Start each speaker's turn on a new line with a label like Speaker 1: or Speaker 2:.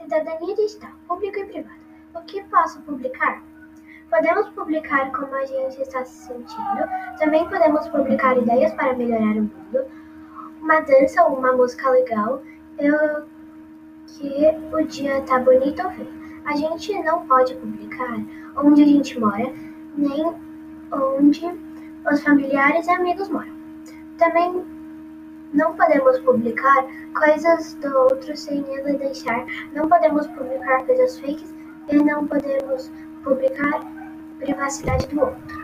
Speaker 1: Cidadania digital, público e privado. O que posso publicar? Podemos publicar como a gente está se sentindo. Também podemos publicar ideias para melhorar o mundo. Uma dança ou uma música legal. Eu que o dia tá bonito ou feio. A gente não pode publicar onde a gente mora, nem onde os familiares e amigos moram. Também não podemos publicar coisas do outro sem ele deixar. Não podemos publicar coisas fakes e não podemos publicar privacidade do outro.